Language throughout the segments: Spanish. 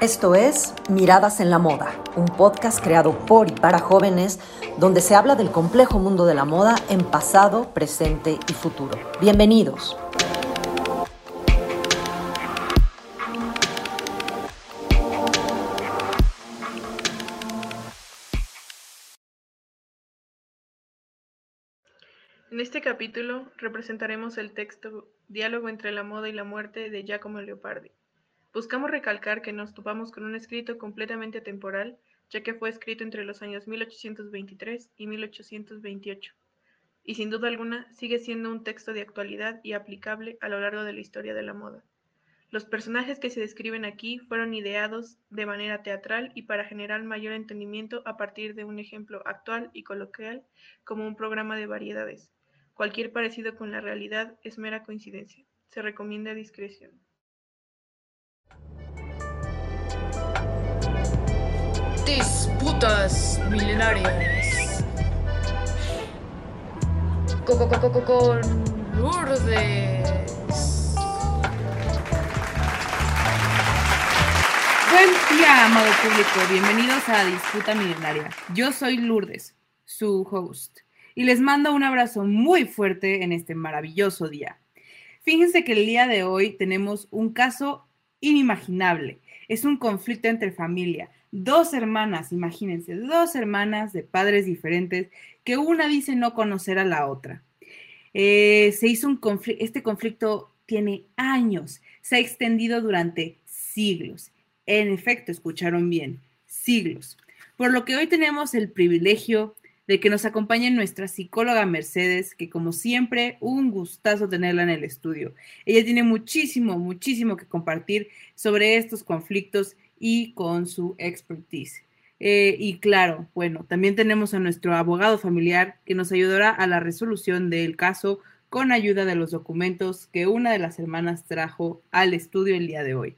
Esto es Miradas en la Moda, un podcast creado por y para jóvenes donde se habla del complejo mundo de la moda en pasado, presente y futuro. Bienvenidos. En este capítulo representaremos el texto Diálogo entre la moda y la muerte de Giacomo Leopardi. Buscamos recalcar que nos topamos con un escrito completamente atemporal, ya que fue escrito entre los años 1823 y 1828, y sin duda alguna sigue siendo un texto de actualidad y aplicable a lo largo de la historia de la moda. Los personajes que se describen aquí fueron ideados de manera teatral y para generar mayor entendimiento a partir de un ejemplo actual y coloquial como un programa de variedades. Cualquier parecido con la realidad es mera coincidencia. Se recomienda discreción. Disputas milenarias. Con Lourdes. Buen día, amado público. Bienvenidos a Disputa Milenaria. Yo soy Lourdes, su host, y les mando un abrazo muy fuerte en este maravilloso día. Fíjense que el día de hoy tenemos un caso inimaginable. Es un conflicto entre familia. Dos hermanas, imagínense, dos hermanas de padres diferentes que una dice no conocer a la otra. Eh, se hizo un conflicto, este conflicto tiene años, se ha extendido durante siglos. En efecto, escucharon bien, siglos. Por lo que hoy tenemos el privilegio de que nos acompañe nuestra psicóloga Mercedes, que como siempre, un gustazo tenerla en el estudio. Ella tiene muchísimo, muchísimo que compartir sobre estos conflictos y con su expertise. Eh, y claro, bueno, también tenemos a nuestro abogado familiar que nos ayudará a la resolución del caso con ayuda de los documentos que una de las hermanas trajo al estudio el día de hoy.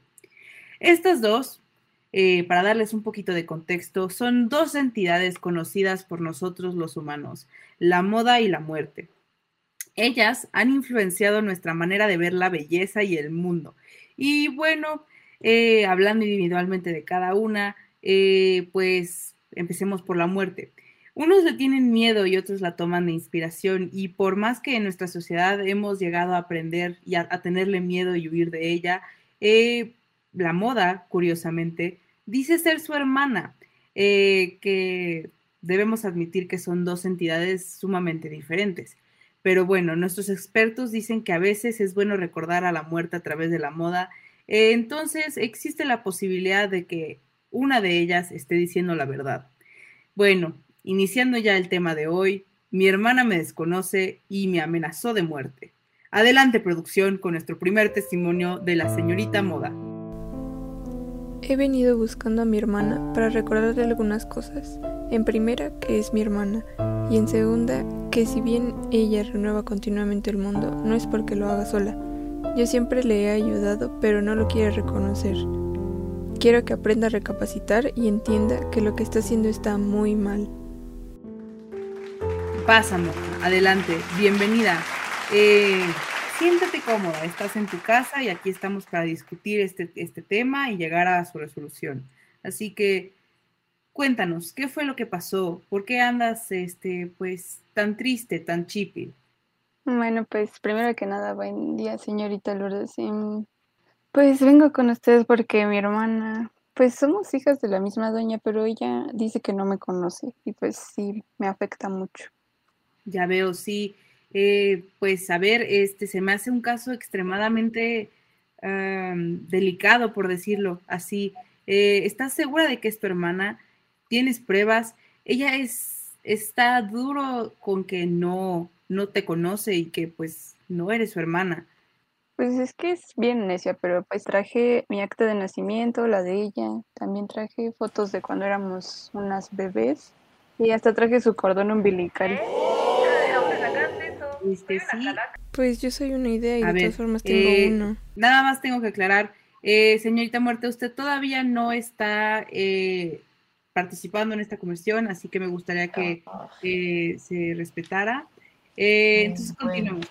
Estas dos eh, para darles un poquito de contexto, son dos entidades conocidas por nosotros los humanos, la moda y la muerte. Ellas han influenciado nuestra manera de ver la belleza y el mundo. Y bueno, eh, hablando individualmente de cada una, eh, pues empecemos por la muerte. Unos le tienen miedo y otros la toman de inspiración y por más que en nuestra sociedad hemos llegado a aprender y a, tenerle miedo y huir de ella, la moda, curiosamente, dice ser su hermana, eh, que debemos admitir que son dos entidades sumamente diferentes. Pero bueno, nuestros expertos dicen que a veces es bueno recordar a la muerte a través de la moda. Eh, entonces existe la posibilidad de que una de ellas esté diciendo la verdad. Bueno, iniciando ya el tema de hoy, mi hermana me desconoce y me amenazó de muerte. Adelante producción con nuestro primer testimonio de la señorita Moda. He venido buscando a mi hermana para recordarle algunas cosas. En primera, que es mi hermana, y en segunda, que si bien ella renueva continuamente el mundo, no es porque lo haga sola. Yo siempre le he ayudado, pero no lo quiere reconocer. Quiero que aprenda a recapacitar y entienda que lo que está haciendo está muy mal. Pásame, adelante, bienvenida. Eh, siéntate cómoda, estás en tu casa y aquí estamos para discutir este, este tema y llegar a su resolución. Así que cuéntanos, ¿qué fue lo que pasó? ¿Por qué andas este, pues, tan triste, tan chipil? Bueno, pues primero que nada, buen día, señorita Lourdes. Em, pues vengo con ustedes porque mi hermana, pues somos hijas de la misma doña, pero ella dice que no me conoce y pues sí, me afecta mucho. Ya veo, sí. Eh, pues a ver, este se me hace un caso extremadamente delicado, por decirlo así. Eh, ¿Estás segura de que es tu hermana? ¿Tienes pruebas? Ella es, está duro con que no, no te conoce y que pues no eres su hermana. Pues es que es bien necia, pero pues traje mi acta de nacimiento, la de ella, también traje fotos de cuando éramos unas bebés y hasta traje su cordón umbilical. Este, sí. Pues yo soy una idea y de todas formas tengo eh, uno. Nada más tengo que aclarar. Eh, señorita Muerte, usted todavía no está eh, participando en esta conversión, así que me gustaría que se respetara. Entonces, continuamos.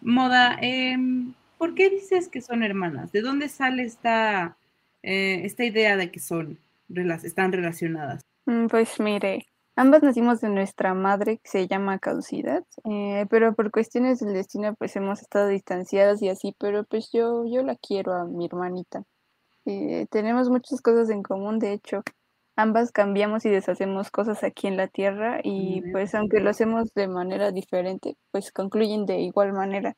Moda, em, ¿por qué dices que son hermanas? ¿De dónde sale esta, eh, esta idea de que son, están relacionadas? Mm, pues mire, ambas nacimos de nuestra madre que se llama Caducidad, eh, pero por cuestiones del destino pues hemos estado distanciadas y así, pero pues yo, yo la quiero a mi hermanita. Eh, tenemos muchas cosas en común, de hecho, ambas cambiamos y deshacemos cosas aquí en la Tierra y pues aunque lo hacemos de manera diferente, pues concluyen de igual manera.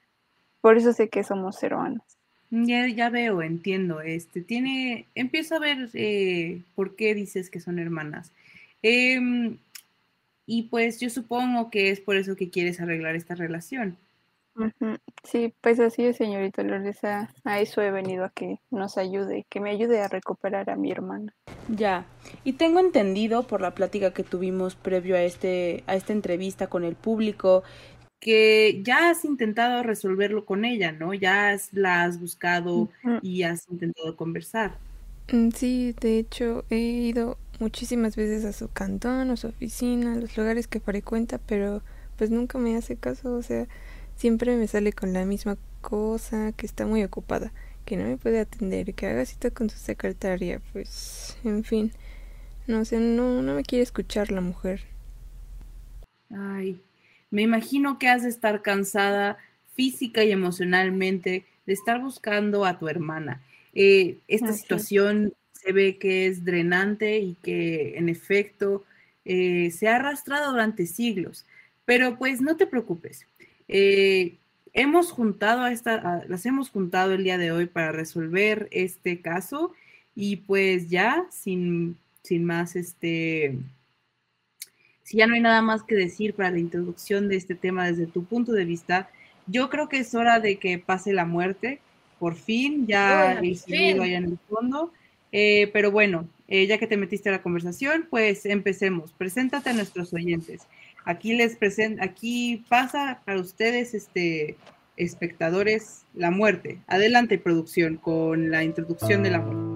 Por eso sé que somos hermanas. Ya, ya veo, entiendo. Este tiene, empiezo a ver eh, por qué dices que son hermanas. Em, y pues yo supongo que es por eso que quieres arreglar esta relación. Sí, pues así es, señorita Lourdes. A, eso he venido a que nos ayude, que me ayude a recuperar a mi hermana. Ya, y tengo entendido por la plática que tuvimos previo a este a esta entrevista con el público que ya has intentado resolverlo con ella, ¿no? Ya la has buscado y has intentado conversar. Mm, sí, de hecho he ido muchísimas veces a su cantón, a su oficina, a los lugares que frecuenta, pero pues nunca me hace caso, o sea, siempre me sale con la misma cosa, que está muy ocupada, que no me puede atender, que haga cita con su secretaria, pues, en fin, no sé, no, no me quiere escuchar la mujer. Ay, me imagino que has de estar cansada física y emocionalmente de estar buscando a tu hermana. Eh, esta situación se ve que es drenante y que en efecto eh, se ha arrastrado durante siglos. Pero pues no te preocupes. Eh, hemos juntado a esta, las hemos juntado el día de hoy para resolver este caso y pues ya sin, sin más, este, si ya no hay nada más que decir para la introducción de este tema desde tu punto de vista, yo creo que es hora de que pase la muerte, por fin, ya el civil allá en el fondo. Eh, pero bueno, eh, ya que te metiste a la conversación, pues empecemos. Preséntate a nuestros oyentes. Aquí les presento, aquí pasa para ustedes, este, espectadores, la muerte. Adelante, producción, con la introducción de la muerte.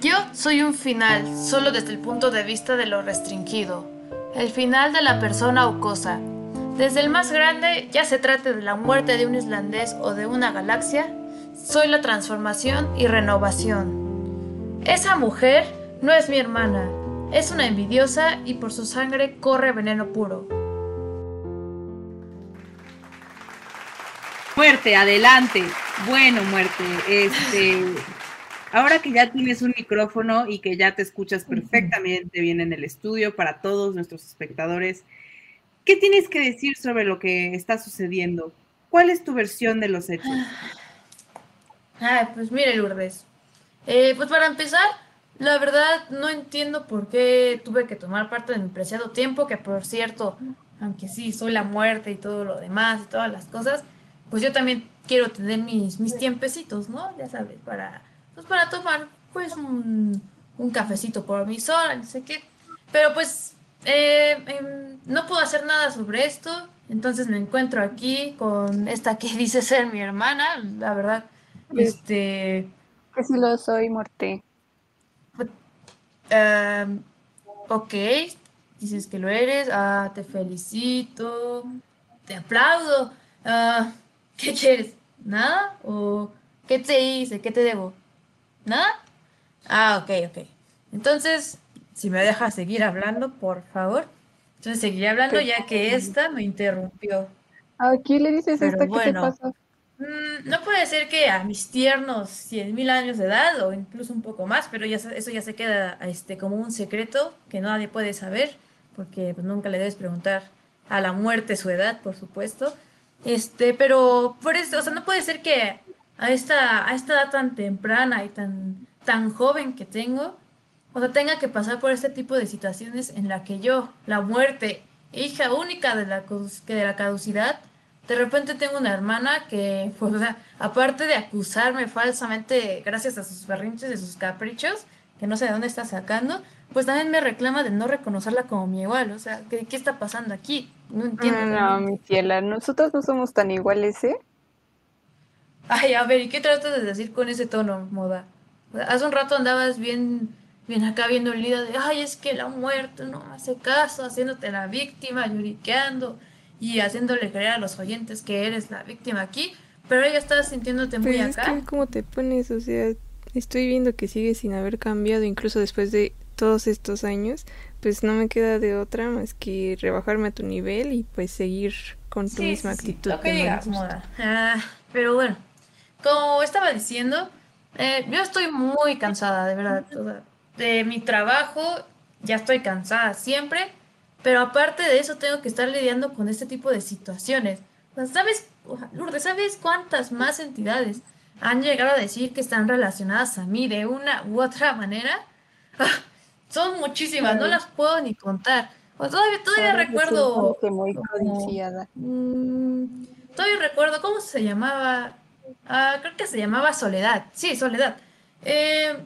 Yo soy un final, solo desde el punto de vista de lo restringido. El final de la persona o cosa. Desde el más grande, ya se trate de la muerte de un islandés o de una galaxia, soy la transformación y renovación. Esa mujer no es mi hermana, es una envidiosa y por su sangre corre veneno puro. Muerte, adelante. Bueno, muerte. Este, ahora que ya tienes un micrófono y que ya te escuchas perfectamente bien en el estudio para todos nuestros espectadores, ¿qué tienes que decir sobre lo que está sucediendo? ¿Cuál es tu versión de los hechos? Ay, pues mire, Lourdes. Eh, pues para empezar, la verdad, no entiendo por qué tuve que tomar parte de mi preciado tiempo, que por cierto, aunque sí, soy la muerte y todo lo demás y todas las cosas, pues yo también quiero tener mis, mis tiempecitos, ¿no? Ya sabes, para, pues para tomar pues un, un cafecito por mi sola, no sé qué. Pero pues eh, em, no puedo hacer nada sobre esto, entonces me encuentro aquí con esta que dice ser mi hermana, la verdad, este... Que si lo soy, muerte. Uh, ok, dices que lo eres, ah, te felicito, te aplaudo. Uh, ¿Qué quieres? ¿Nada? ¿O qué te hice? ¿Qué te debo? ¿Nada? Ah, ok, ok. Entonces, si me dejas seguir hablando, por favor. Entonces seguiré hablando ya que esta me interrumpió. ¿A quién le dices esta? ¿Qué te pasa? Mm, no puede ser que a mis tiernos 100.000 años de edad o incluso un poco más, pero ya eso ya se queda este, como un secreto que nadie puede saber, porque pues, nunca le debes preguntar a la muerte su edad, por supuesto. Este, pero por eso, no puede ser que a esta, a esta edad tan temprana y tan, tan joven que tengo, o sea, tenga que pasar por este tipo de situaciones en la que yo, la muerte, hija única de la, de la caducidad, de repente tengo una hermana que, pues, aparte de acusarme falsamente gracias a sus berrinches y sus caprichos, que no sé de dónde está sacando, pues también me reclama de no reconocerla como mi igual. O sea, ¿qué, qué está pasando aquí? No entiendo. No, mi fiela, nosotros no somos tan iguales, ¿eh? Ay, a ver, ¿y qué tratas de decir con ese tono, moda? hace un rato andabas bien, bien acá viendo el lío de, ay, es que la muerte no hace caso, haciéndote la víctima, lloriqueando y haciéndole creer a los oyentes que eres la víctima aquí, pero ella está sintiéndote muy pero acá. Es que ¿Cómo te pones? O sea, estoy viendo que sigue sin haber cambiado incluso después de todos estos años, pues no me queda de otra más que rebajarme a tu nivel y pues seguir con tu Sí, misma sí, actitud. lo que digas, moda. Ah, pero bueno, como estaba diciendo, eh, yo estoy muy cansada, de verdad. de mi trabajo, ya estoy cansada siempre, pero aparte de eso tengo que estar lidiando con este tipo de situaciones. ¿Sabes, Lourdes, sabes cuántas más entidades han llegado a decir que están relacionadas a mí de una u otra manera? Ah, Son muchísimas, no las puedo ni contar. O todavía, todavía recuerdo. muy como-. Mm, todavía recuerdo cómo se llamaba. Ah, creo que se llamaba Soledad. Sí, Soledad. Eh,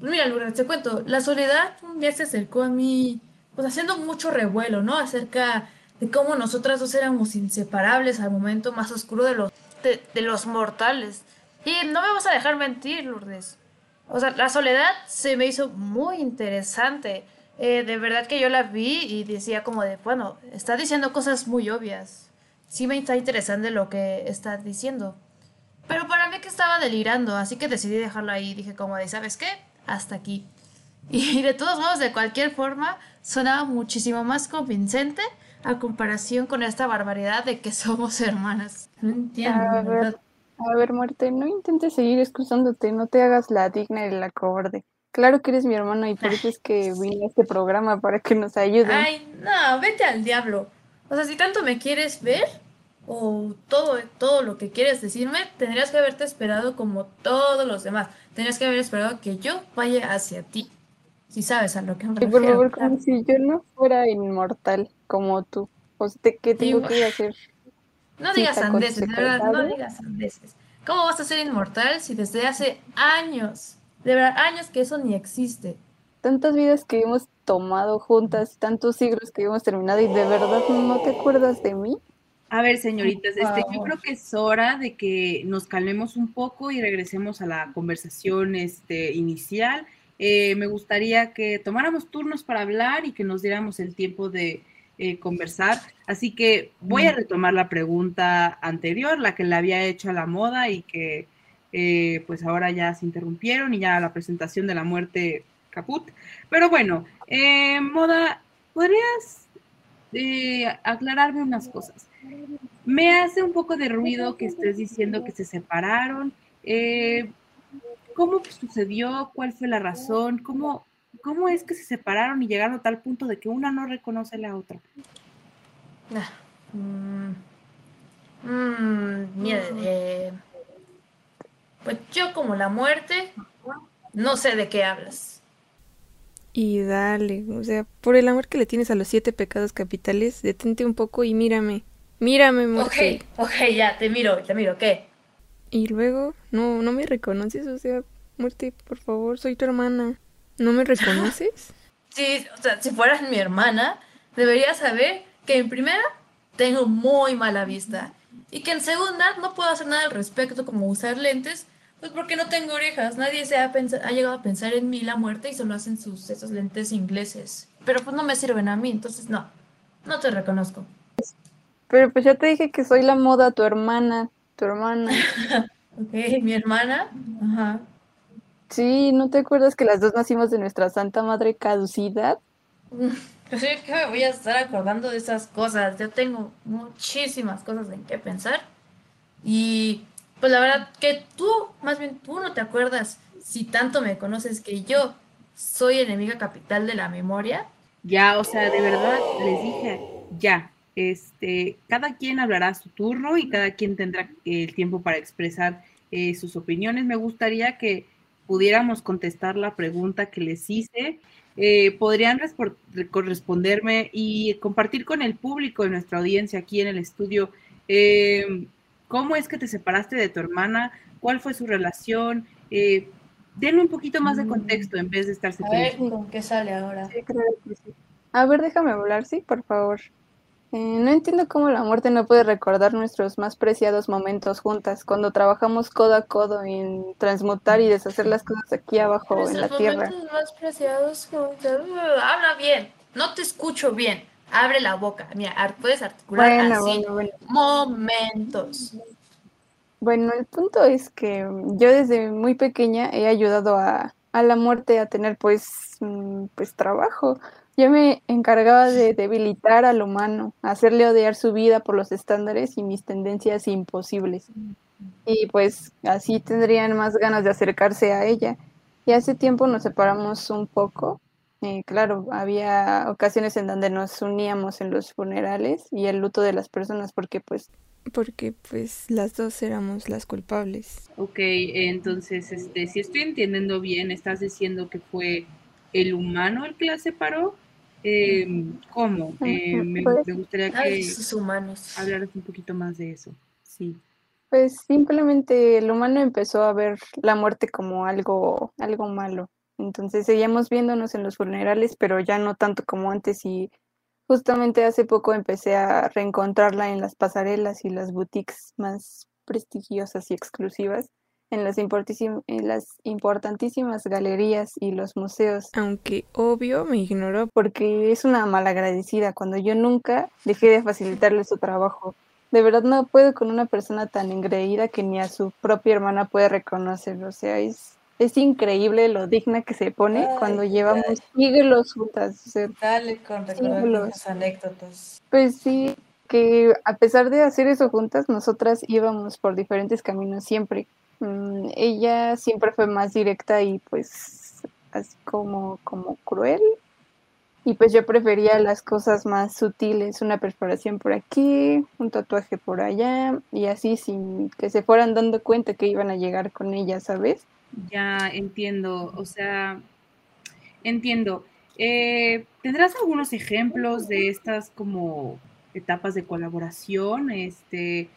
mira, Lourdes, te cuento. La Soledad un día se acercó a mí, pues haciendo mucho revuelo, ¿no? Acerca de cómo nosotras dos éramos inseparables al momento más oscuro de los, de, de los mortales. Y no me vas a dejar mentir, Lourdes. O sea, la soledad se me hizo muy interesante. Eh, de verdad que yo la vi y decía como de, bueno, está diciendo cosas muy obvias. Sí me está interesante lo que está diciendo. Pero para mí que estaba delirando, así que decidí dejarlo ahí. Dije como de, ¿sabes qué? Hasta aquí. Y de todos modos, de cualquier forma, sonaba muchísimo más convincente a comparación con esta barbaridad de que somos hermanas. No entiendo, A ver, verdad. a ver, muerte, no intentes seguir excusándote, no te hagas la digna y la cobarde. Claro que eres mi hermana y por eso es que vine a este programa para que nos ayuden. Ay, no, vete al diablo. O sea, si tanto me quieres ver, o todo, todo lo que quieres decirme, tendrías que haberte esperado como todos los demás. Tendrías que haber esperado que yo vaya hacia ti. Si sabes a lo que me Y por refiero. favor, como si yo no fuera inmortal como tú. O sea, ¿qué tengo Igual. que hacer? No Sí, digas con sandeces, de verdad, no digas sandeces. ¿Cómo vas a ser inmortal si desde hace años, de verdad, años que eso ni existe? Tantas vidas que hemos tomado juntas, tantos siglos que hemos terminado y de verdad no te acuerdas de mí. A ver, señoritas, este, yo creo que es hora de que nos calmemos un poco y regresemos a la conversación este, inicial. Eh, me gustaría que tomáramos turnos para hablar y que nos diéramos el tiempo de eh, conversar. Así que voy a retomar la pregunta anterior, la que le había hecho a la moda y que eh, pues ahora ya se interrumpieron y ya la presentación de la muerte caput. Pero bueno, eh, moda, ¿podrías aclararme unas cosas? Me hace un poco de ruido que estés diciendo que se separaron. Eh, ¿Cómo sucedió? ¿Cuál fue la razón? ¿Cómo, ¿Cómo es que se separaron y llegaron a tal punto de que una no reconoce a la otra? Ah, mm, mm, mira, eh, pues yo como la muerte, no sé de qué hablas. Y dale, o sea, por el amor que le tienes a los siete pecados capitales, detente un poco y mírame. Mírame, Ok, muerte. ok, ya, te miro, te miro, ¿qué? Y luego, no, no me reconoces, o sea, muerte, por favor, soy tu hermana. ¿No me reconoces? Sí, o sea, si fueras mi hermana, deberías saber que en primera tengo muy mala vista y que en segunda no puedo hacer nada al respecto como usar lentes, pues porque no tengo orejas. Nadie se ha, ha llegado a pensar en mí la muerte y solo hacen sus esos lentes ingleses. Pero pues no me sirven a mí, entonces no, no te reconozco. Pero pues ya te dije que soy la moda, tu hermana, tu hermana. Ok, mi hermana, ajá. Sí, ¿no te acuerdas que las dos nacimos de nuestra Santa Madre caducidad? Pues sí, que me voy a estar acordando de esas cosas. Yo tengo muchísimas cosas en qué pensar. Y pues la verdad que tú, más bien tú no te acuerdas si tanto me conoces que yo soy enemiga capital de la memoria. Ya, o sea, de verdad les dije, ya, este, cada quien hablará a su turno y cada quien tendrá el tiempo para expresar eh, sus opiniones. Me gustaría que pudiéramos contestar la pregunta que les hice. Eh, podrían corresponderme y compartir con el público de nuestra audiencia aquí en el estudio eh, cómo es que te separaste de tu hermana, cuál fue su relación. Eh, denle un poquito más de contexto en vez de estarse A ver con qué sale ahora. Sí, creo que sí. A ver, déjame hablar, sí, por favor. Eh, no entiendo cómo la muerte no puede recordar nuestros más preciados momentos juntas, cuando trabajamos codo a codo en transmutar y deshacer las cosas aquí abajo en la tierra. momentos más preciados. juntos. Uh, habla bien. No te escucho bien. Abre la boca. Mira, puedes articular Bueno, así. bueno, bueno. Momentos. Bueno, el punto es que yo desde muy pequeña he ayudado a, a la muerte a tener pues, mm, pues trabajo. Yo me encargaba de debilitar al humano, hacerle odiar su vida por los estándares y mis tendencias imposibles. Y pues así tendrían más ganas de acercarse a ella. Y hace tiempo nos separamos un poco. Eh, claro, había ocasiones en donde nos uníamos en los funerales y el luto de las personas porque pues porque pues las dos éramos las culpables. Ok, entonces, este, si estoy entendiendo bien, estás diciendo que fue el humano el que la separó eh, ¿Cómo? Eh, me, Pues- me gustaría que humanos. hablaras un poquito más de eso. Sí. Pues simplemente el humano empezó a ver la muerte como algo, algo malo. Entonces seguíamos viéndonos en los funerales, pero ya no tanto como antes. Y justamente hace poco empecé a reencontrarla en las pasarelas y las boutiques más prestigiosas y exclusivas, en las, en las importantísimas galerías y los museos, Aunque obvio me ignoró porque es una malagradecida cuando yo nunca dejé de facilitarle su trabajo. De verdad no puedo con una persona tan engreída que ni a su propia hermana puede reconocer. O sea, es, es increíble lo digna que se pone Ay, cuando ay. llevamos siglos juntas. O sea, Dale con viejas anécdotas. pues sí, que a pesar de hacer eso juntas, nosotras íbamos por diferentes caminos siempre. Mm, ella siempre fue más directa y pues así como, como cruel. Y pues yo prefería las cosas más sutiles, una perforación por aquí, un tatuaje por allá, y así sin que se fueran dando cuenta que iban a llegar con ella, ¿sabes? Ya entiendo, o sea, entiendo. Eh, ¿tendrás algunos ejemplos de estas como etapas de colaboración? Este,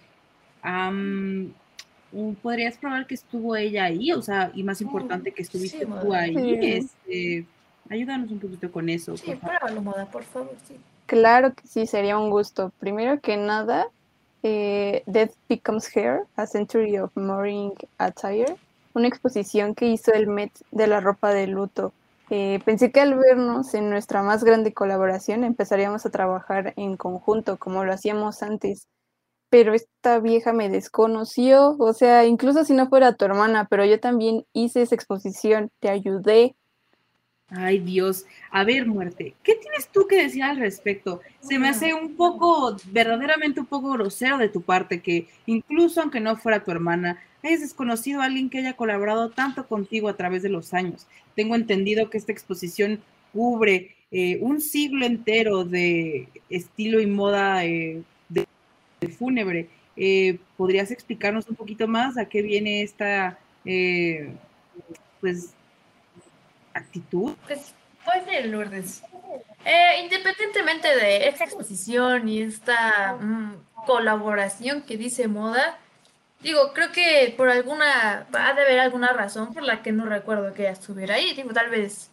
¿podrías probar que estuvo ella ahí? O sea, y más importante que estuviste sí, tú ahí. Sí. Este, ayúdanos un poquito con eso, Sí, por favor. moda, por favor, sí. Claro que sí, sería un gusto. Primero que nada, eh, Death Becomes Hair, A Century of Mourning Attire, una exposición que hizo el Met de la ropa de luto. Eh, pensé que al vernos en nuestra más grande colaboración empezaríamos a trabajar en conjunto, como lo hacíamos antes. Pero esta vieja me desconoció, o sea, incluso si no fuera tu hermana, pero yo también hice esa exposición, te ayudé. Ay, Dios. A ver, muerte, ¿qué tienes tú que decir al respecto? Se me hace un poco, verdaderamente un poco grosero de tu parte que incluso aunque no fuera tu hermana, hayas desconocido a alguien que haya colaborado tanto contigo a través de los años. Tengo entendido que esta exposición cubre eh, un siglo entero de estilo y moda eh, fúnebre. Eh, ¿podrías explicarnos un poquito más a qué viene esta, eh, pues, actitud? Pues, pues sí, Lourdes. Independientemente de esta exposición y esta mm, colaboración que dice moda, digo, creo que por alguna, ha de haber alguna razón por la que no recuerdo que ella estuviera ahí. Digo, tal vez,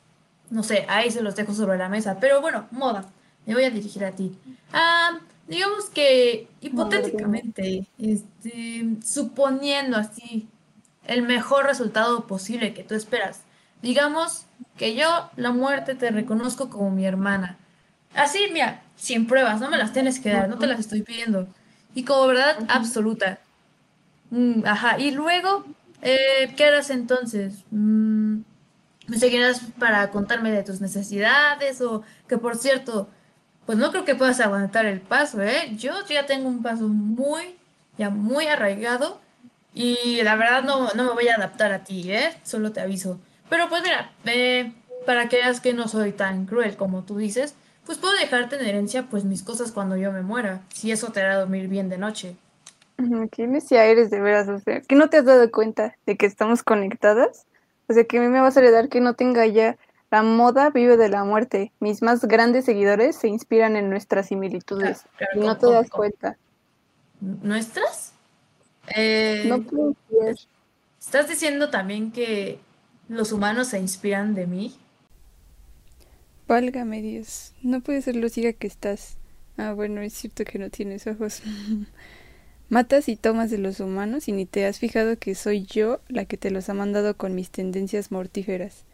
no sé, ahí se los dejo sobre la mesa. Pero bueno, moda, me voy a dirigir a ti. Ah, digamos que hipotéticamente, este, suponiendo así el mejor resultado posible que tú esperas. Digamos que yo, la muerte, te reconozco como mi hermana. Así, mira, sin pruebas, no me las tienes que dar, no te las estoy pidiendo. Y como verdad absoluta. Mm, ajá, y luego, eh, ¿qué harás entonces? Mm, ¿me seguirás para contarme de tus necesidades? O que por cierto, pues no creo que puedas aguantar el paso, ¿eh? Yo ya tengo un paso muy, ya muy arraigado. Y la verdad no, no me voy a adaptar a ti, ¿eh? Solo te aviso. Pero pues mira, eh, para que veas que no soy tan cruel como tú dices, pues puedo dejarte en herencia pues mis cosas cuando yo me muera, si eso te hará dormir bien de noche. Qué necia eres de veras, o sea, que no te has dado cuenta de que estamos conectadas. O sea, que a mí me vas a heredar que no tenga ya. La moda vive de la muerte. Mis más grandes seguidores se inspiran en nuestras similitudes. Claro, Y no ¿cómo- te das cómo- cuenta. ¿Nuestras? Eh, No puedo creer. ¿Estás diciendo también que los humanos se inspiran de mí? Válgame Dios, no puede ser lo ciega que estás. Ah, bueno, es cierto que no tienes ojos. Matas y tomas de los humanos y ni te has fijado que soy yo la que te los ha mandado con mis tendencias mortíferas.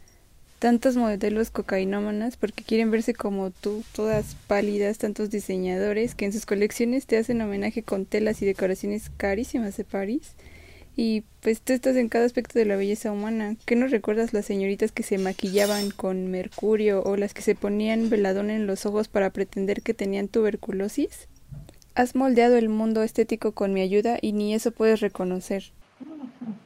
Tantos modelos cocainómanas porque quieren verse como tú, todas pálidas, tantos diseñadores que en sus colecciones te hacen homenaje con telas y decoraciones carísimas de París. Y pues tú estás en cada aspecto de la belleza humana. ¿Qué nos recuerdas las señoritas que se maquillaban con mercurio o las que se ponían veladón en los ojos para pretender que tenían tuberculosis? Has moldeado el mundo estético con mi ayuda y ni eso puedes reconocer.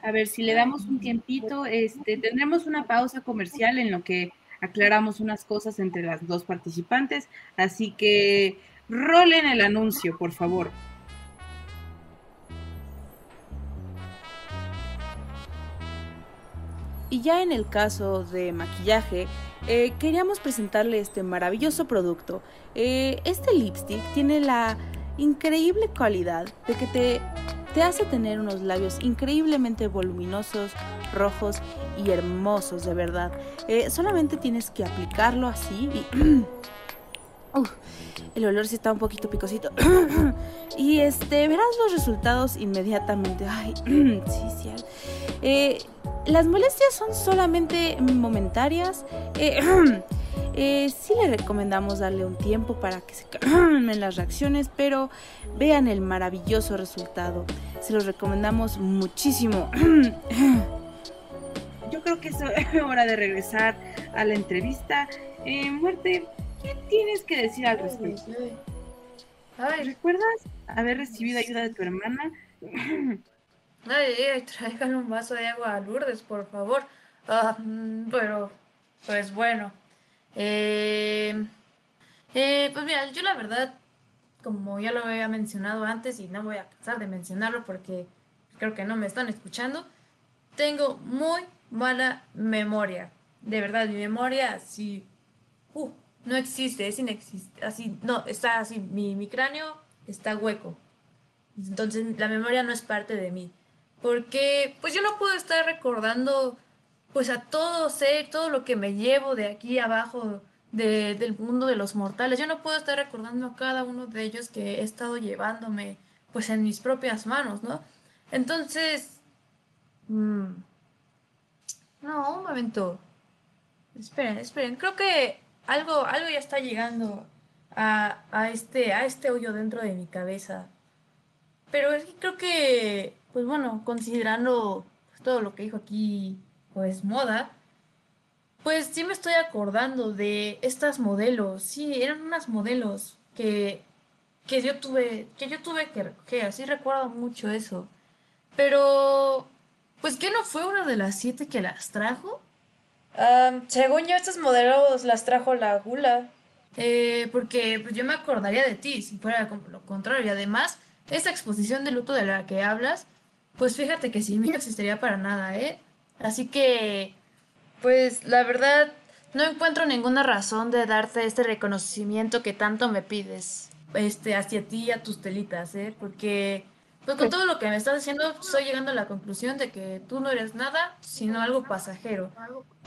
A ver, si le damos un tiempito, este, tendremos una pausa comercial en lo que aclaramos unas cosas entre las dos participantes, así que rolen el anuncio, por favor. Y ya en el caso de maquillaje, eh, queríamos presentarle este maravilloso producto. Eh, este lipstick tiene la increíble cualidad de que te, te hace tener unos labios increíblemente voluminosos, rojos y hermosos, de verdad. Eh, solamente tienes que aplicarlo así y... el olor sí está un poquito picosito. y este, verás los resultados inmediatamente. Ay, sí, sí. Eh, las molestias son solamente momentarias. Eh, eh, sí le recomendamos darle un tiempo para que se calmen las reacciones, pero vean el maravilloso resultado. Se los recomendamos muchísimo. Yo creo que es hora de regresar a la entrevista. Eh, muerte, ¿qué tienes que decir al respecto? ¿Recuerdas haber recibido ayuda de tu hermana? Ay, traigan un vaso de agua a Lourdes, por favor. Ah, mm, pero, pues bueno. Eh, eh, pues mira, yo la verdad, como ya lo había mencionado antes y no voy a cansar de mencionarlo porque creo que no me están escuchando, tengo muy mala memoria. De verdad, mi memoria así, uh, no existe, es inexistente, así, no, está así, mi, mi cráneo está hueco. Entonces la memoria no es parte de mí porque pues yo no puedo estar recordando pues a todo ser, todo lo que me llevo de aquí abajo del mundo de los mortales. Yo no puedo estar recordando a cada uno de ellos que he estado llevándome pues en mis propias manos, ¿no? Entonces... Mm, no, un momento. Esperen, esperen. Creo que algo, algo ya está llegando a, a, este, a este hoyo dentro de mi cabeza. Pero es que creo que pues bueno, considerando todo lo que dijo aquí, pues moda, pues sí me estoy acordando de estas modelos, sí, eran unas modelos que, que yo tuve, que yo tuve que recoger, así recuerdo mucho eso. Pero, pues que no fue una de las siete que las trajo. según yo, estas modelos las trajo la gula. Eh, porque pues, yo me acordaría de ti si fuera lo contrario. Y además, esa exposición de luto de la que hablas, pues fíjate que sí, no existiría para nada, ¿eh? Así que, pues la verdad, no encuentro ninguna razón de darte este reconocimiento que tanto me pides, este, hacia ti y a tus telitas, ¿eh? Porque, pues con todo lo que me estás diciendo, estoy llegando a la conclusión de que tú no eres nada, sino algo pasajero.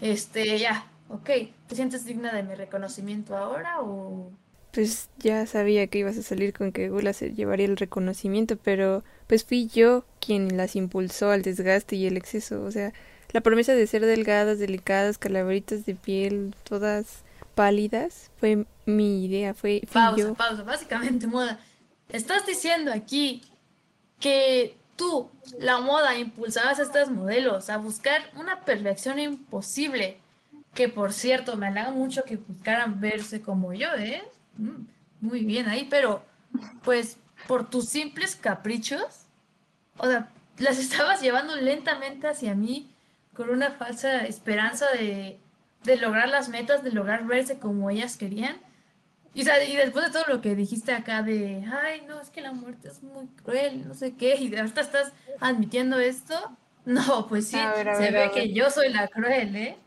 Este, ya, ok, ¿te sientes digna de mi reconocimiento ahora o...? Pues ya sabía que ibas a salir con que Gula se llevaría el reconocimiento, pero pues fui yo quien las impulsó al desgaste y el exceso. O sea, la promesa de ser delgadas, delicadas, calaveritas de piel, todas pálidas, fue mi idea, fue pausa, Pausa, básicamente, moda. Estás diciendo aquí que tú, la moda, impulsabas a estos modelos a buscar una perfección imposible. Que por cierto, me halaga mucho que buscaran verse como yo, ¿eh? Mm, muy bien ahí, pero pues por tus simples caprichos, o sea, las estabas llevando lentamente hacia mí con una falsa esperanza de, de lograr las metas, de lograr verse como ellas querían. Y, y después de todo lo que dijiste acá de, ay, no, es que la muerte es muy cruel, no sé qué, y ahorita estás admitiendo esto, no, pues sí, se ve que yo soy la cruel, ¿eh?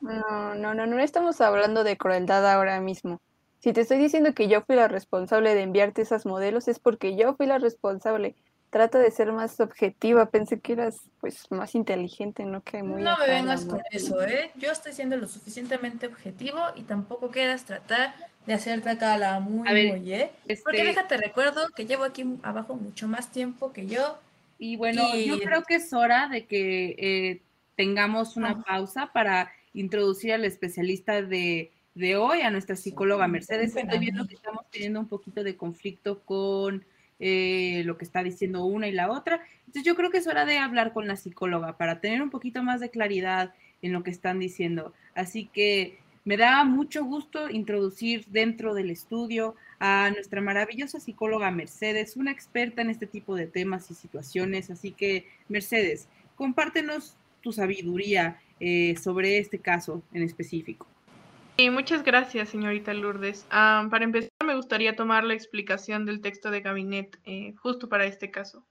No, no, no, no estamos hablando de crueldad ahora mismo. Si te estoy diciendo que yo fui la responsable de enviarte esas modelos, es porque yo fui la responsable. Trata de ser más objetiva. Pensé que eras pues más inteligente, no que muy. No me vengas con eso, ¿eh? Yo estoy siendo lo suficientemente objetivo y tampoco quieras tratar de hacerte acá la muy, muy, ¿eh? Porque este déjate recuerdo que llevo aquí abajo mucho más tiempo que yo. Y bueno, yo creo que es hora de que eh, tengamos una pausa para introducir al especialista de, de hoy, a nuestra psicóloga Mercedes. Estoy viendo que estamos teniendo un poquito de conflicto con eh, lo que está diciendo una y la otra. Entonces yo creo que es hora de hablar con la psicóloga para tener un poquito más de claridad en lo que están diciendo. Así que me da mucho gusto introducir dentro del estudio a nuestra maravillosa psicóloga Mercedes, una experta en este tipo de temas y situaciones. Así que, Mercedes, compártenos tu sabiduría eh, sobre este caso en específico. Muchas gracias, señorita Lourdes. Ah, para empezar, me gustaría tomar la explicación del texto de Gabinet eh, justo para este caso.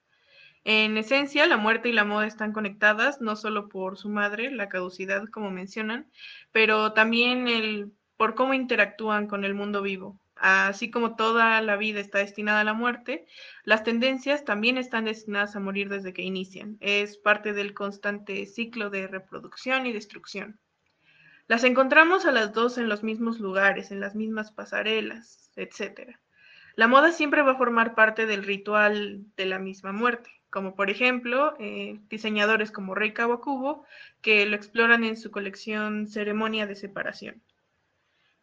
En esencia, la muerte y la moda están conectadas, no solo por su madre, la caducidad, como mencionan, pero también el, por cómo interactúan con el mundo vivo. Así como toda la vida está destinada a la muerte, las tendencias también están destinadas a morir desde que inician. Es parte del constante ciclo de reproducción y destrucción. Las encontramos a las dos en los mismos lugares, en las mismas pasarelas, etc. La moda siempre va a formar parte del ritual de la misma muerte como por ejemplo eh, diseñadores como Rei Kawakubo, que lo exploran en su colección Ceremonia de Separación.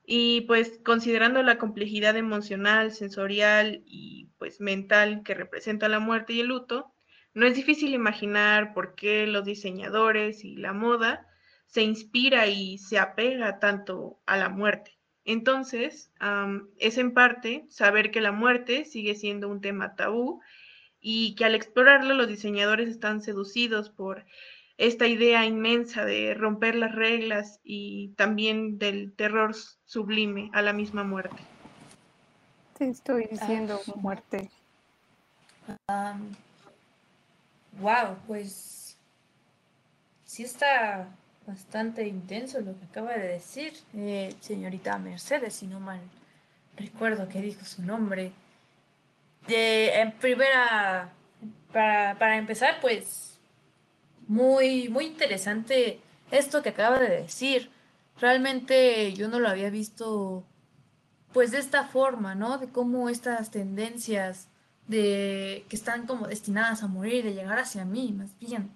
Y pues considerando la complejidad emocional, sensorial y pues mental que representa la muerte y el luto, no es difícil imaginar por qué los diseñadores y la moda se inspira y se apega tanto a la muerte. Entonces, es en parte saber que la muerte sigue siendo un tema tabú y que al explorarlo los diseñadores están seducidos por esta idea inmensa de romper las reglas y también del terror sublime a la misma muerte. Te estoy diciendo muerte. wow, pues sí está bastante intenso lo que acaba de decir, eh, señorita Mercedes, si no mal recuerdo que dijo su nombre en primera, para, para, empezar, pues muy, muy interesante esto que acaba de decir. Realmente yo no lo había visto pues de esta forma, ¿no? De cómo estas tendencias de que están como destinadas a morir, de llegar hacia mí, más bien,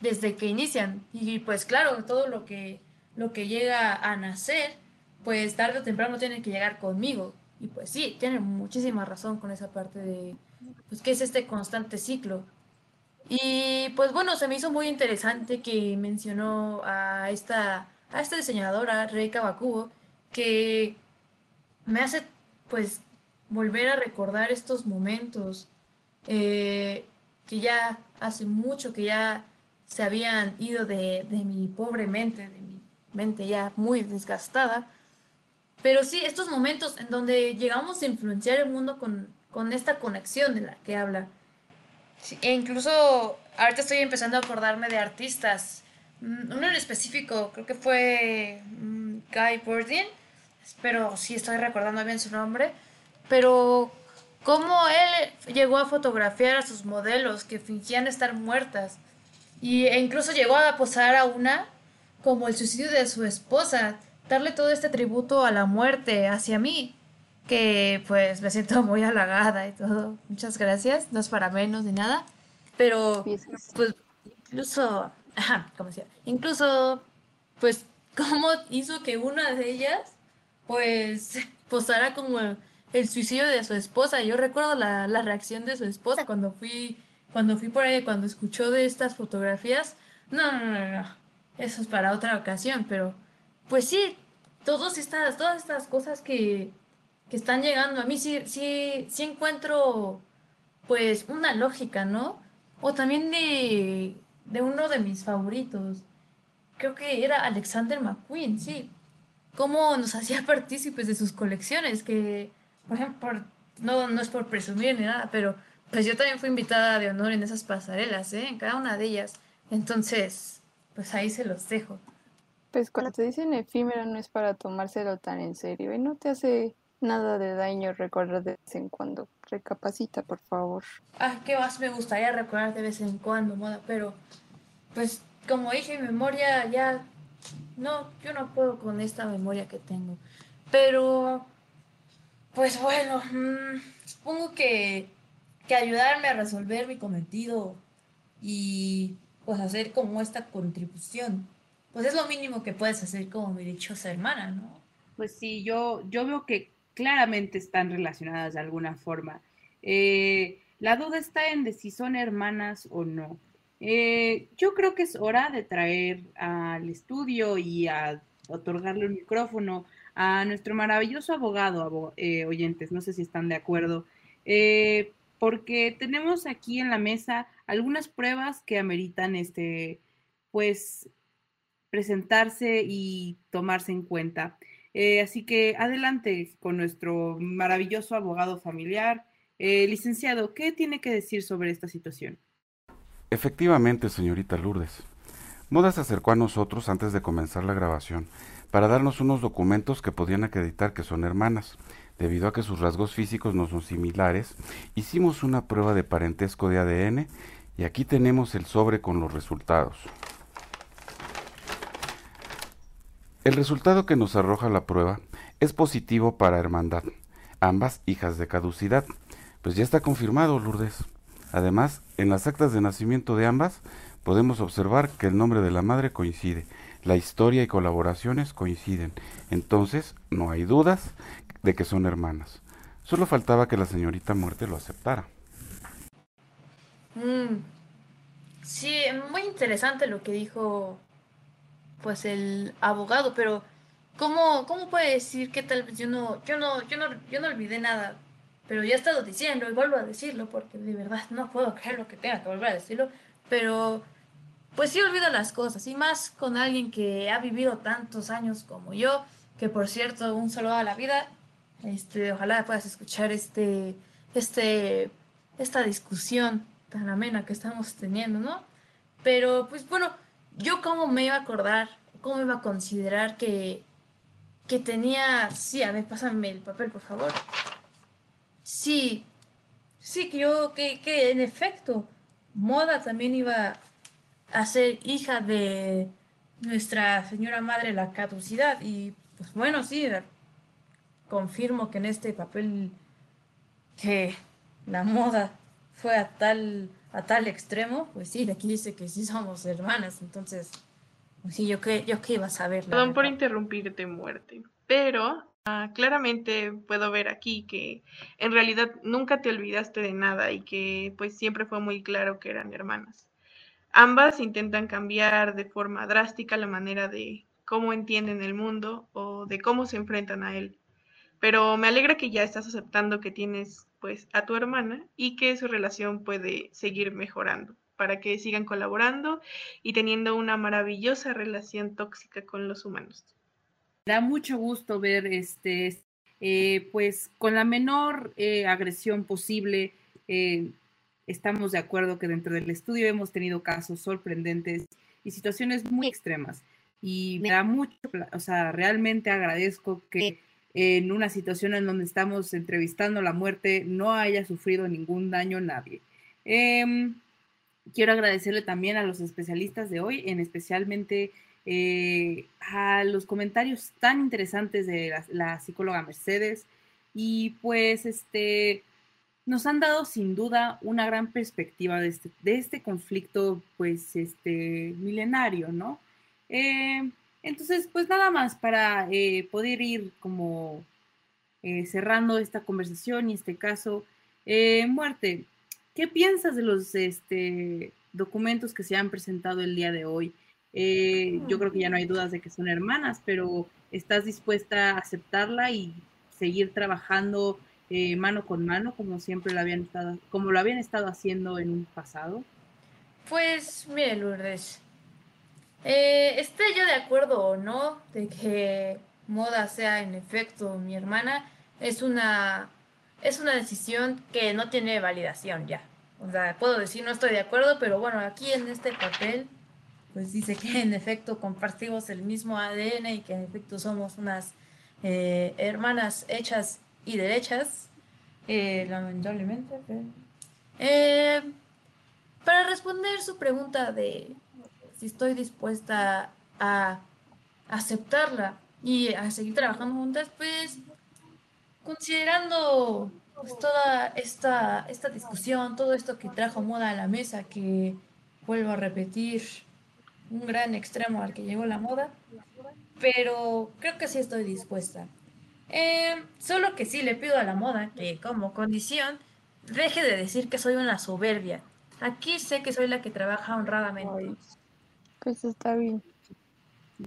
desde que inician. Y pues claro, todo lo que, lo que llega a nacer, pues tarde o temprano tiene que llegar conmigo. Y pues sí, tiene muchísima razón con esa parte de, pues, que es este constante ciclo. Y pues bueno, se me hizo muy interesante que mencionó a esta, a esta diseñadora, Rei Kawakubo, que me hace pues volver a recordar estos momentos eh, que ya hace mucho que ya se habían ido de, de mi pobre mente, de mi mente ya muy desgastada, pero sí, estos momentos en donde llegamos a influenciar el mundo con, esta conexión de la que habla. e incluso ahorita estoy empezando a acordarme de artistas. Mm, uno en específico, creo que fue mm, Guy Bordin, pero sí estoy recordando bien su nombre. Pero cómo él llegó a fotografiar a sus modelos que fingían estar muertas. Y, e incluso llegó a posar a una como el suicidio de su esposa darle todo este tributo a la muerte hacia mí, que pues me siento muy halagada y todo. Muchas gracias, no es para menos ni nada, pero pues incluso, ajá, como decía, incluso pues cómo hizo que una de ellas pues posara como el suicidio de su esposa. Yo recuerdo la, la reacción de su esposa cuando fui cuando fui por ahí, cuando escuchó de estas fotografías. No, no, no, no. Eso es para otra ocasión, pero pues sí, todas estas, todas estas cosas que, están llegando, a mí sí, sí, sí encuentro pues una lógica, ¿no? O también de, de uno de mis favoritos, creo que era Alexander McQueen, sí. Cómo nos hacía partícipes de sus colecciones, que, por ejemplo, no, no es por presumir ni nada, pero pues yo también fui invitada de honor en esas pasarelas, ¿eh? En cada una de ellas. Entonces, pues ahí se los dejo. Pues cuando te dicen efímero no es para tomárselo tan en serio y no te hace nada de daño recordar de vez en cuando. Recapacita, por favor. Ah, ¿qué más me gustaría recordar de vez en cuando, moda? Pero, pues, como dije, mi memoria ya... No, yo no puedo con esta memoria que tengo. Pero, pues bueno, mm, supongo que, que ayudarme a resolver mi cometido y pues hacer como esta contribución pues es lo mínimo que puedes hacer como mi dichosa hermana, ¿no? Pues sí, yo, yo veo que claramente están relacionadas de alguna forma. Eh, la duda está en si son hermanas o no. Eh, yo creo que es hora de traer al estudio y a otorgarle un micrófono a nuestro maravilloso abogado, eh, oyentes, no sé si están de acuerdo, porque tenemos aquí en la mesa algunas pruebas que ameritan este, pues, presentarse y tomarse en cuenta. Eh, así que adelante con nuestro maravilloso abogado familiar. Eh, licenciado, ¿qué tiene que decir sobre esta situación? Efectivamente, señorita Lourdes. Moda se acercó a nosotros antes de comenzar la grabación para darnos unos documentos que podían acreditar que son hermanas. Debido a que sus rasgos físicos no son similares, hicimos una prueba de parentesco de ADN y aquí tenemos el sobre con los resultados. El resultado que nos arroja la prueba es positivo para Hermandad, ambas hijas de caducidad, pues ya está confirmado, Lourdes. Además, en las actas de nacimiento de ambas podemos observar que el nombre de la madre coincide, la historia y colaboraciones coinciden, entonces no hay dudas de que son hermanas. Solo faltaba que la señorita muerte lo aceptara. Mm. Sí, muy interesante lo que dijo pues el abogado, pero ¿cómo, cómo puede decir que tal vez yo no, yo no, yo no, yo no olvidé nada? Pero ya he estado diciendo y vuelvo a decirlo porque de verdad no puedo creer lo que tenga que volver a decirlo, pero pues sí olvido las cosas y más con alguien que ha vivido tantos años como yo, que por cierto, un saludo a la vida, este, ojalá puedas escuchar este, este, esta discusión tan amena que estamos teniendo, ¿no? Pero pues bueno, yo cómo me iba a acordar, cómo iba a considerar que, que tenía, sí, a ver, pásame el papel, por favor. Sí, sí, que yo, que, que en efecto, Moda también iba a ser hija de nuestra señora madre la caducidad. Y pues bueno, sí, confirmo que en este papel que la moda fue a tal a tal extremo, pues sí, aquí dice que sí somos hermanas, entonces, pues sí, yo que, yo que iba a saber. Perdón por interrumpirte, muerte, pero ah, claramente puedo ver aquí que en realidad nunca te olvidaste de nada y que pues siempre fue muy claro que eran hermanas. Ambas intentan cambiar de forma drástica la manera de cómo entienden el mundo o de cómo se enfrentan a él. Pero me alegra que ya estás aceptando que tienes pues a tu hermana y que su relación puede seguir mejorando para que sigan colaborando y teniendo una maravillosa relación tóxica con los humanos. Da mucho gusto ver este, eh, pues con la menor eh, agresión posible. Eh, estamos de acuerdo que dentro del estudio hemos tenido casos sorprendentes y situaciones muy extremas. Y me da mucho, o sea, realmente agradezco que en una situación en donde estamos entrevistando la muerte no haya sufrido ningún daño nadie. Em, quiero agradecerle también a los especialistas de hoy, en especialmente eh, a los comentarios tan interesantes de la, psicóloga Mercedes y pues este nos han dado sin duda una gran perspectiva de este, de este conflicto pues este milenario, ¿no? Eh, entonces, pues nada más para eh, poder ir como eh, cerrando esta conversación y este caso. Eh, muerte, ¿qué piensas de los este, documentos que se han presentado el día de hoy? yo creo que ya no hay dudas de que son hermanas, pero ¿estás dispuesta a aceptarla y seguir trabajando mano con mano como siempre lo habían estado, como lo habían estado haciendo en un pasado? Pues, mire, Lourdes, eh, esté yo de acuerdo o no de que Moda sea en efecto mi hermana, es una, es una decisión que no tiene validación ya. O sea, puedo decir no estoy de acuerdo, pero bueno, aquí en este papel, pues dice que en efecto compartimos el mismo ADN y que en efecto somos unas eh, hermanas hechas y derechas, eh, lamentablemente. Eh, para responder su pregunta de si estoy dispuesta a aceptarla y a seguir trabajando juntas, pues considerando pues, toda esta, esta discusión, todo esto que trajo moda a la mesa, que vuelvo a repetir, un gran extremo al que llegó la moda, pero creo que sí estoy dispuesta. Eh, solo que sí le pido a la moda que como condición deje de decir que soy una soberbia. Aquí sé que soy la que trabaja honradamente. Pues está bien.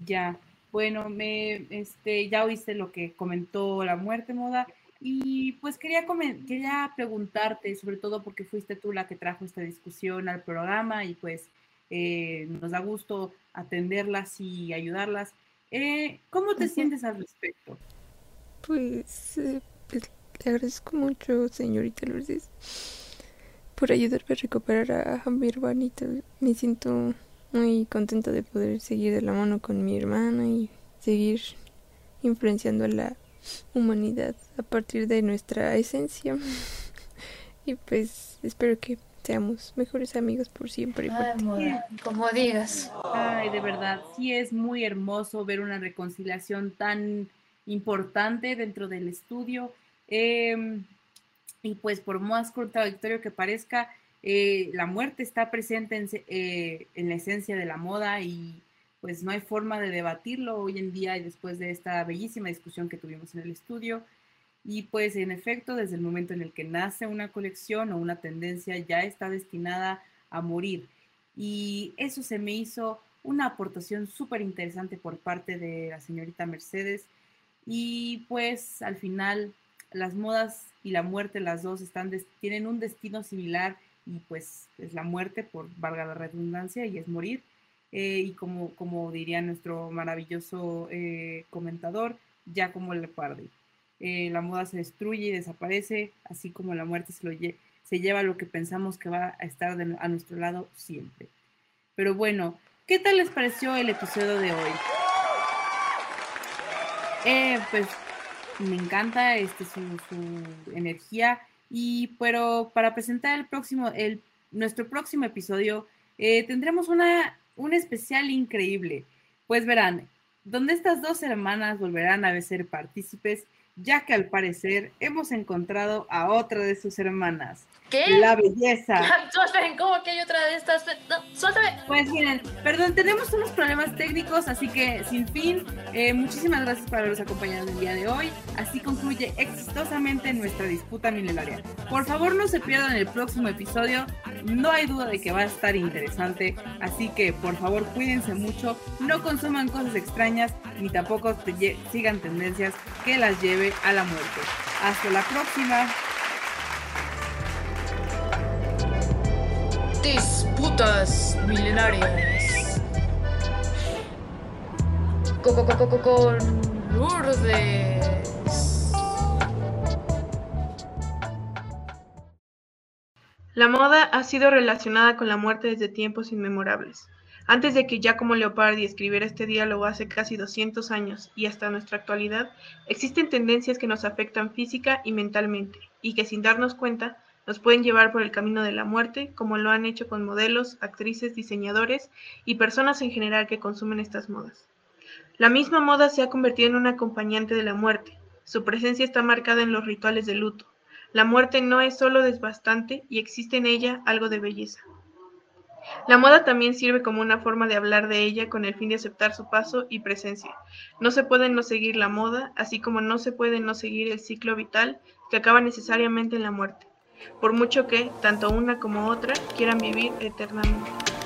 Ya, bueno, me, este, ya oíste lo que comentó la muerte moda y pues quería, quería preguntarte, sobre todo porque fuiste tú la que trajo esta discusión al programa y pues eh, nos da gusto atenderlas y ayudarlas. Eh, ¿Cómo te sientes al respecto? Pues, eh, pues, le agradezco mucho, señorita Lourdes, por ayudarme a recuperar a, mi hermanita. Me siento muy contenta de poder seguir de la mano con mi hermana y seguir influenciando a la humanidad a partir de nuestra esencia. y pues espero que seamos mejores amigos por siempre. como digas. Ay, de verdad, sí es muy hermoso ver una reconciliación tan importante dentro del estudio. Em, y pues por más contradictorio que parezca, eh, la muerte está presente en, eh, en, la esencia de la moda y pues no hay forma de debatirlo hoy en día y después de esta bellísima discusión que tuvimos en el estudio. Y pues en efecto, desde el momento en el que nace una colección o una tendencia, ya está destinada a morir. Y eso se me hizo una aportación súper interesante por parte de la señorita Mercedes. Y pues al final las modas y la muerte, las dos, tienen un destino similar y pues es la muerte, por valga la redundancia, y es morir. Eh, y como, como diría nuestro maravilloso eh, comentador, ya como el leopardo. Eh, la moda se destruye y desaparece, así como la muerte se, lo lleva lo que pensamos que va a estar a nuestro lado siempre. Pero bueno, ¿qué tal les pareció el episodio de hoy? Pues me encanta este, su, energía y pero para presentar el próximo, el, nuestro próximo episodio eh, tendremos una, un especial increíble. Pues verán, donde estas dos hermanas volverán a ser partícipes ya que al parecer hemos encontrado a otra de sus hermanas. ¿Qué? La belleza. ¿cómo que hay otra de estas? No, suéltame. Pues miren, perdón, tenemos unos problemas técnicos, así que sin fin, eh, muchísimas gracias por habernos acompañado el día de hoy. Así concluye exitosamente nuestra disputa milenaria. Por favor, no se pierdan el próximo episodio, no hay duda de que va a estar interesante, así que por favor cuídense mucho, no consuman cosas extrañas, ni tampoco sigan tendencias que las lleve a la muerte. Hasta la próxima. Disputas milenarias. Lourdes. La moda ha sido relacionada con la muerte desde tiempos inmemorables. Antes de que Giacomo Leopardi escribiera este diálogo hace casi 200 años y hasta nuestra actualidad, existen tendencias que nos afectan física y mentalmente y que sin darnos cuenta nos pueden llevar por el camino de la muerte, como lo han hecho con modelos, actrices, diseñadores y personas en general que consumen estas modas. La misma moda se ha convertido en un acompañante de la muerte. Su presencia está marcada en los rituales de luto. La muerte no es solo desbastante y existe en ella algo de belleza. La moda también sirve como una forma de hablar de ella con el fin de aceptar su paso y presencia. No se puede no seguir la moda, así como no se puede no seguir el ciclo vital que acaba necesariamente en la muerte, por mucho que tanto una como otra quieran vivir eternamente.